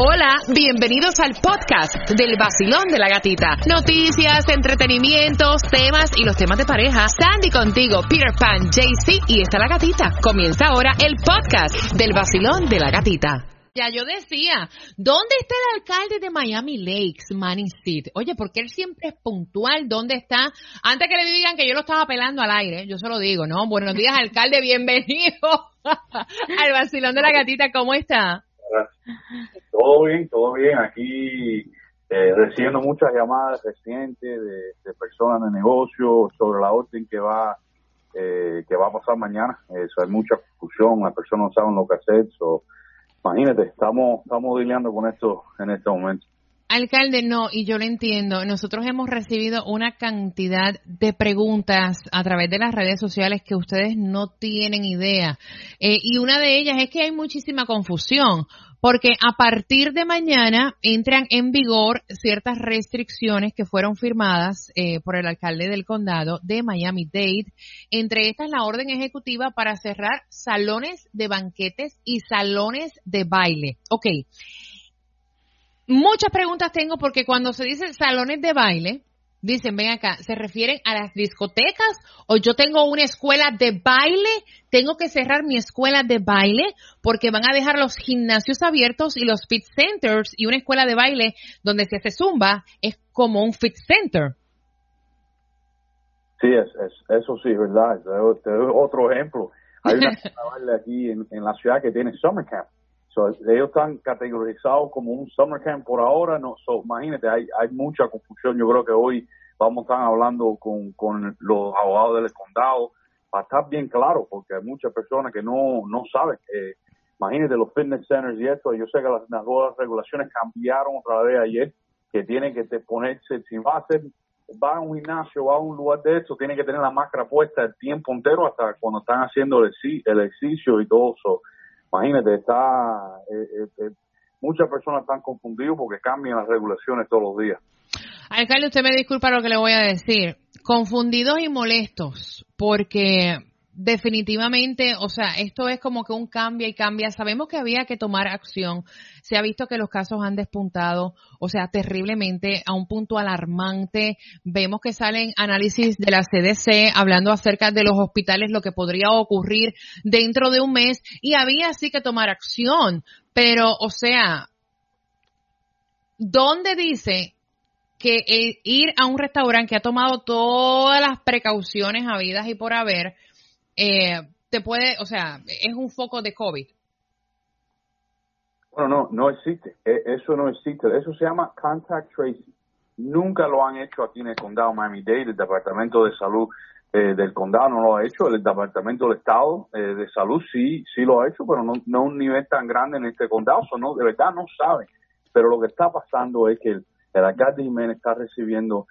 Hola, bienvenidos al podcast del vacilón de la gatita. Noticias, entretenimientos, temas y los temas de pareja. Sandy contigo, Peter Pan, JC y está la gatita. Comienza ahora el podcast del vacilón de la gatita. Ya yo decía, ¿dónde está el alcalde de Miami Lakes, Manny City? Oye, porque él siempre es puntual, ¿dónde está? Antes que le digan que yo lo estaba pelando al aire, yo se lo digo, ¿no? Buenos días, alcalde, bienvenido al vacilón de la gatita, ¿cómo está? Todo bien, todo bien. Aquí eh, recibiendo muchas llamadas recientes de, personas de negocio sobre la orden que va eh, que va a pasar mañana. Eso hay mucha confusión, las personas no saben lo que hacer. imagínate, estamos estamos lidiando con esto en este momento. Alcalde, no, y yo lo entiendo. Nosotros hemos recibido una cantidad de preguntas a través de las redes sociales que ustedes no tienen idea. Eh, y una de ellas es que hay muchísima confusión, porque a partir de mañana entran en vigor ciertas restricciones que fueron firmadas eh, por el alcalde del condado de Miami-Dade. Entre estas, la orden ejecutiva para cerrar salones de banquetes y salones de baile. Ok muchas preguntas tengo porque cuando se dice salones de baile, dicen, ven acá, ¿se refieren a las discotecas o yo tengo una escuela de baile? Tengo que cerrar mi escuela de baile porque van a dejar los gimnasios abiertos y los fit centers y una escuela de baile donde se hace zumba es como un fit center. Sí, es, eso sí, ¿verdad? otro ejemplo. Hay una escuela de baile aquí en, en la ciudad que tiene summer camp ellos están categorizados como un summer camp por ahora. No, imagínate, hay, hay mucha confusión. Yo creo que hoy vamos a estar hablando con, con los abogados del condado para estar bien claro, porque hay muchas personas que no, no saben. Eh, imagínate los fitness centers y esto. Yo sé que las, nuevas regulaciones cambiaron otra vez ayer, que tienen que ponerse, si va a hacer va a un gimnasio, va a un lugar de esto, tiene que tener la máscara puesta el tiempo entero hasta cuando están haciendo el, el ejercicio y todo eso imagínate, está, eh, eh, eh, muchas personas están confundidas porque cambian las regulaciones todos los días. Alcalde, usted me disculpa lo que le voy a decir. Confundidos y molestos, porque definitivamente, o sea, esto es como que un cambia y cambia. Sabemos que había que tomar acción. Se ha visto que los casos han despuntado, o sea, terriblemente a un punto alarmante. Vemos que salen análisis de la CDC hablando acerca de los hospitales, lo que podría ocurrir dentro de un mes y había sí que tomar acción. Pero, o sea, ¿dónde dice que ir a un restaurante que ha tomado todas las precauciones habidas y por haber, eh, te puede, o sea, es un foco de COVID. Bueno, no, no existe. E, eso no existe. Eso se llama contact tracing. Nunca lo han hecho aquí en el condado Miami-Dade. El Departamento de Salud eh, del condado no lo ha hecho. El Departamento del Estado eh, de Salud sí, sí lo ha hecho, pero no, no un nivel tan grande en este condado. Eso no, de verdad no saben. Pero lo que está pasando es que el, el alcalde Jiménez está recibiendo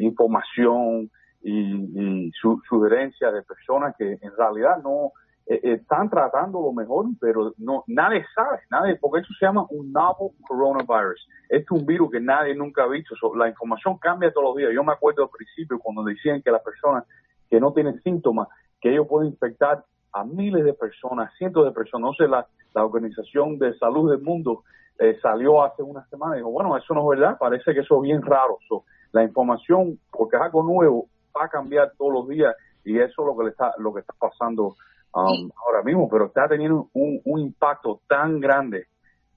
información, y, su, sugerencias de personas que en realidad no eh, están tratando lo mejor, pero no nadie sabe, nadie, porque eso se llama un novel coronavirus. Este es un virus que nadie nunca ha visto. la información cambia todos los días. Yo me acuerdo al principio cuando decían que las personas que no tienen síntomas, que ellos pueden infectar a miles de personas, cientos de personas. No sé, la, la Organización de Salud del Mundo eh, salió hace una semana y dijo, bueno, eso no es verdad, parece que eso es bien raro. la información, porque es algo nuevo, va a cambiar todos los días y eso es lo que le está lo que está pasando um, ahora mismo pero está teniendo un, un impacto tan grande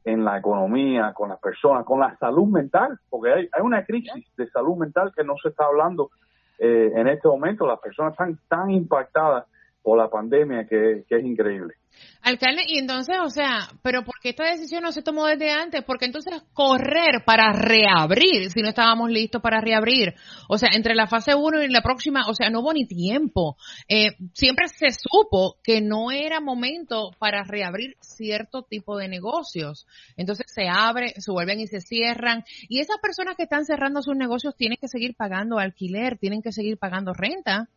en la economía, con las personas, con la salud mental, porque hay, hay una crisis de salud mental que no se está hablando eh, en este momento. Las personas están tan impactadas por la pandemia que, es increíble. Alcalde, y entonces, o sea, pero ¿por qué esta decisión no se tomó desde antes? Porque entonces correr para reabrir si no estábamos listos para reabrir? O sea, entre la fase 1 y la próxima, o sea, no hubo ni tiempo. Eh, siempre se supo que no era momento para reabrir cierto tipo de negocios. Entonces se abre, se vuelven y se cierran. Y esas personas que están cerrando sus negocios tienen que seguir pagando alquiler, tienen que seguir pagando renta.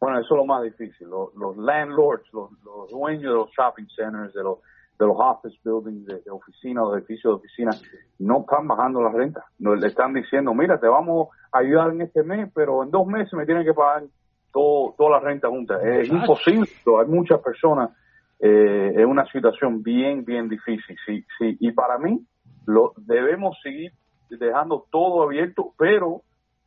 Bueno, eso es lo más difícil. Los, landlords, los, dueños de los shopping centers, de los, de los office buildings, de, oficinas, los edificios de oficina, no están bajando las rentas. No, le están diciendo, mira, te vamos a ayudar en este mes, pero en dos meses me tienen que pagar todo, toda la renta junta. Es imposible. Hay muchas personas eh, es una situación bien, bien difícil. Sí, sí. Y para mí, lo debemos seguir dejando todo abierto, pero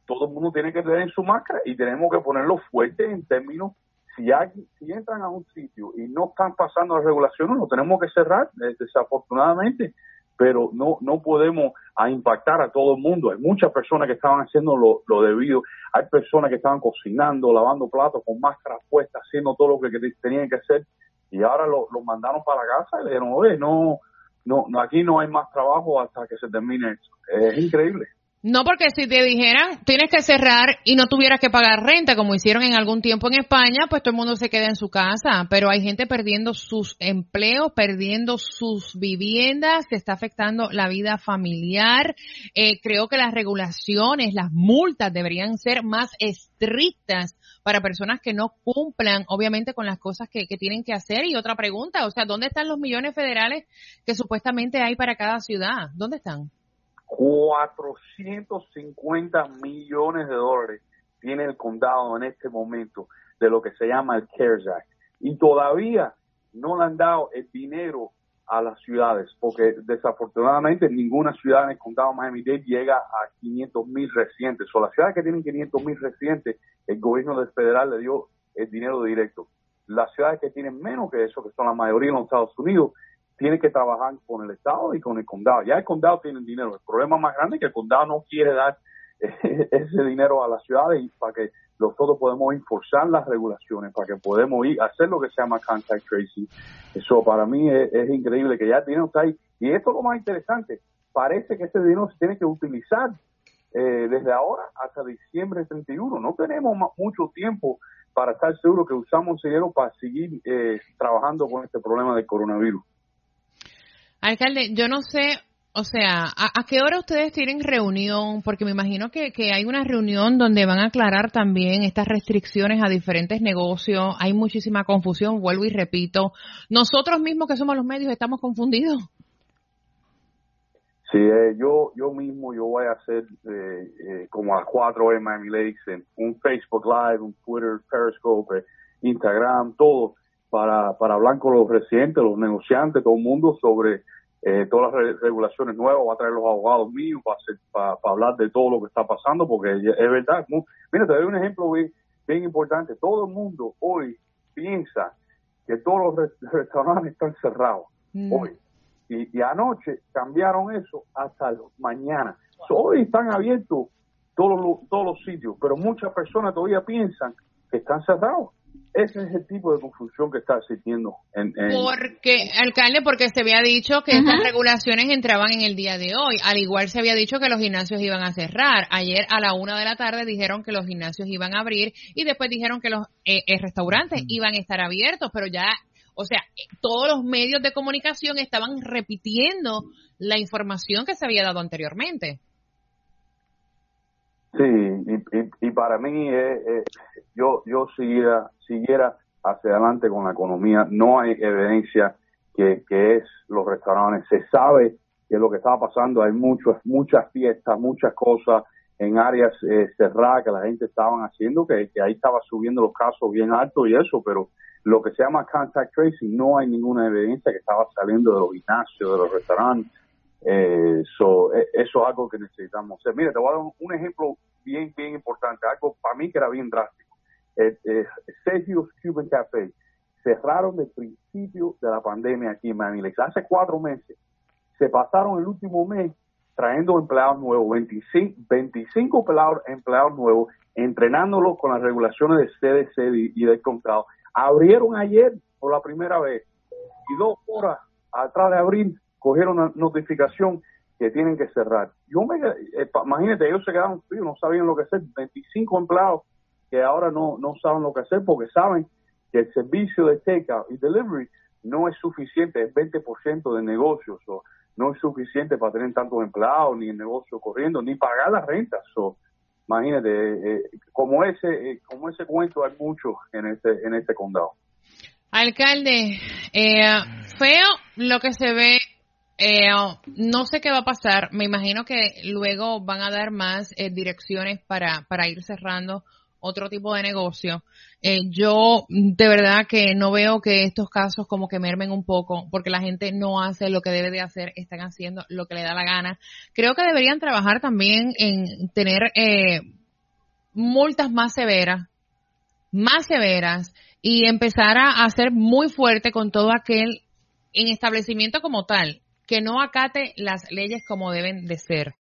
todo el mundo tiene que tener su máscara y tenemos que ponerlo fuerte en términos si, hay, si entran a un sitio y no están pasando las regulaciones, lo tenemos que cerrar, eh, desafortunadamente, pero no no podemos a impactar a todo el mundo. Hay muchas personas que estaban haciendo lo, lo debido, hay personas que estaban cocinando, lavando platos con máscaras puestas, haciendo todo lo que, tenían que hacer y ahora lo, mandaron para casa y le dijeron, oye, no, no, aquí no hay más trabajo hasta que se termine esto. Es increíble. No, porque si te dijeran tienes que cerrar y no tuvieras que pagar renta, como hicieron en algún tiempo en España, pues todo el mundo se queda en su casa. Pero hay gente perdiendo sus empleos, perdiendo sus viviendas, se está afectando la vida familiar. Eh, creo que las regulaciones, las multas deberían ser más estrictas para personas que no cumplan, obviamente, con las cosas que, que tienen que hacer. Y otra pregunta, o sea, ¿dónde están los millones federales que supuestamente hay para cada ciudad? ¿Dónde están? 450 millones de dólares tiene el condado en este momento de lo que se llama el CARES Act. Y todavía no le han dado el dinero a las ciudades, porque desafortunadamente ninguna ciudad en el condado de Miami-Dade llega a 500 mil residentes. O las ciudades que tienen 500 mil residentes, el gobierno federal le dio el dinero directo. Las ciudades que tienen menos que eso, que son la mayoría en los Estados Unidos, tiene que trabajar con el Estado y con el condado. Ya el condado tiene dinero. El problema más grande es que el condado no quiere dar ese dinero a las ciudades para que nosotros podemos enforzar las regulaciones, para que podamos ir a hacer lo que se llama contact tracing. Eso para mí es, increíble que ya el dinero ahí. Y esto es lo más interesante. Parece que ese dinero se tiene que utilizar eh, desde ahora hasta diciembre 31. No tenemos mucho tiempo para estar seguros que usamos dinero para seguir eh, trabajando con este problema del coronavirus. Alcalde, yo no sé, o sea, ¿a, qué hora ustedes tienen reunión? Porque me imagino que, que, hay una reunión donde van a aclarar también estas restricciones a diferentes negocios. Hay muchísima confusión, vuelvo y repito. Nosotros mismos que somos los medios estamos confundidos. Sí, eh, yo yo mismo yo voy a hacer eh, eh, como a las 4 en Miami Lakes, en un Facebook Live, un Twitter, Periscope, Instagram, todo para, para hablar con los residentes, los negociantes, todo el mundo sobre eh, todas las regulaciones nuevas, va a traer los abogados míos para, para, hablar de todo lo que está pasando, porque es verdad. mira, te doy un ejemplo bien, bien importante. Todo el mundo hoy piensa que todos los restaurantes están cerrados mm. hoy. Y, y, anoche cambiaron eso hasta mañana. hoy están abiertos todos los, todos los sitios, pero muchas personas todavía piensan que están cerrados. Ese es el tipo de confusión que está existiendo. En, Porque, alcalde, porque se había dicho que estas regulaciones entraban en el día de hoy. Al igual se había dicho que los gimnasios iban a cerrar. Ayer a la una de la tarde dijeron que los gimnasios iban a abrir y después dijeron que los eh, eh, restaurantes iban a estar abiertos, pero ya, o sea, todos los medios de comunicación estaban repitiendo la información que se había dado anteriormente. Sí, y, y, para mí eh, eh, yo yo siguiera siguiera hacia adelante con la economía. No hay evidencia que, que es los restaurantes. Se sabe que lo que estaba pasando hay muchas muchas fiestas, muchas cosas en áreas eh, cerradas que la gente estaban haciendo, que, que ahí estaba subiendo los casos bien altos y eso, pero lo que se llama contact tracing no hay ninguna evidencia que estaba saliendo de los gimnasios, de los restaurantes eh, e, eso es algo que necesitamos hacer. Mira, te voy a dar un, ejemplo bien, bien importante, algo para mí que era bien drástico. Eh, eh, Cuban Café cerraron el principio de la pandemia aquí en Miami Hace cuatro meses se pasaron el último mes trayendo empleados nuevos, 25, 25 empleados, empleados nuevos, entrenándolos con las regulaciones de CDC y, del condado. Abrieron ayer por la primera vez y dos horas atrás de abrir cogieron una notificación que tienen que cerrar. Yo me, eh, imagínate, ellos se quedaron fríos, no sabían lo que hacer. 25 empleados que ahora no, no saben lo que hacer porque saben que el servicio de takeout y delivery no es suficiente, es 20% de negocios, o no es suficiente para tener tantos empleados, ni el negocio corriendo, ni pagar las rentas. So, imagínate, eh, eh, como ese como ese cuento hay mucho en este en este condado. Alcalde, feo lo que se ve eh, no sé qué va a pasar. Me imagino que luego van a dar más eh, direcciones para, ir cerrando otro tipo de negocio. Eh, yo de verdad que no veo que estos casos como que mermen un poco porque la gente no hace lo que debe de hacer, están haciendo lo que le da la gana. Creo que deberían trabajar también en tener eh, multas más severas, más severas y empezar a, hacer muy fuerte con todo aquel en establecimiento como tal que no acate las leyes como deben de ser.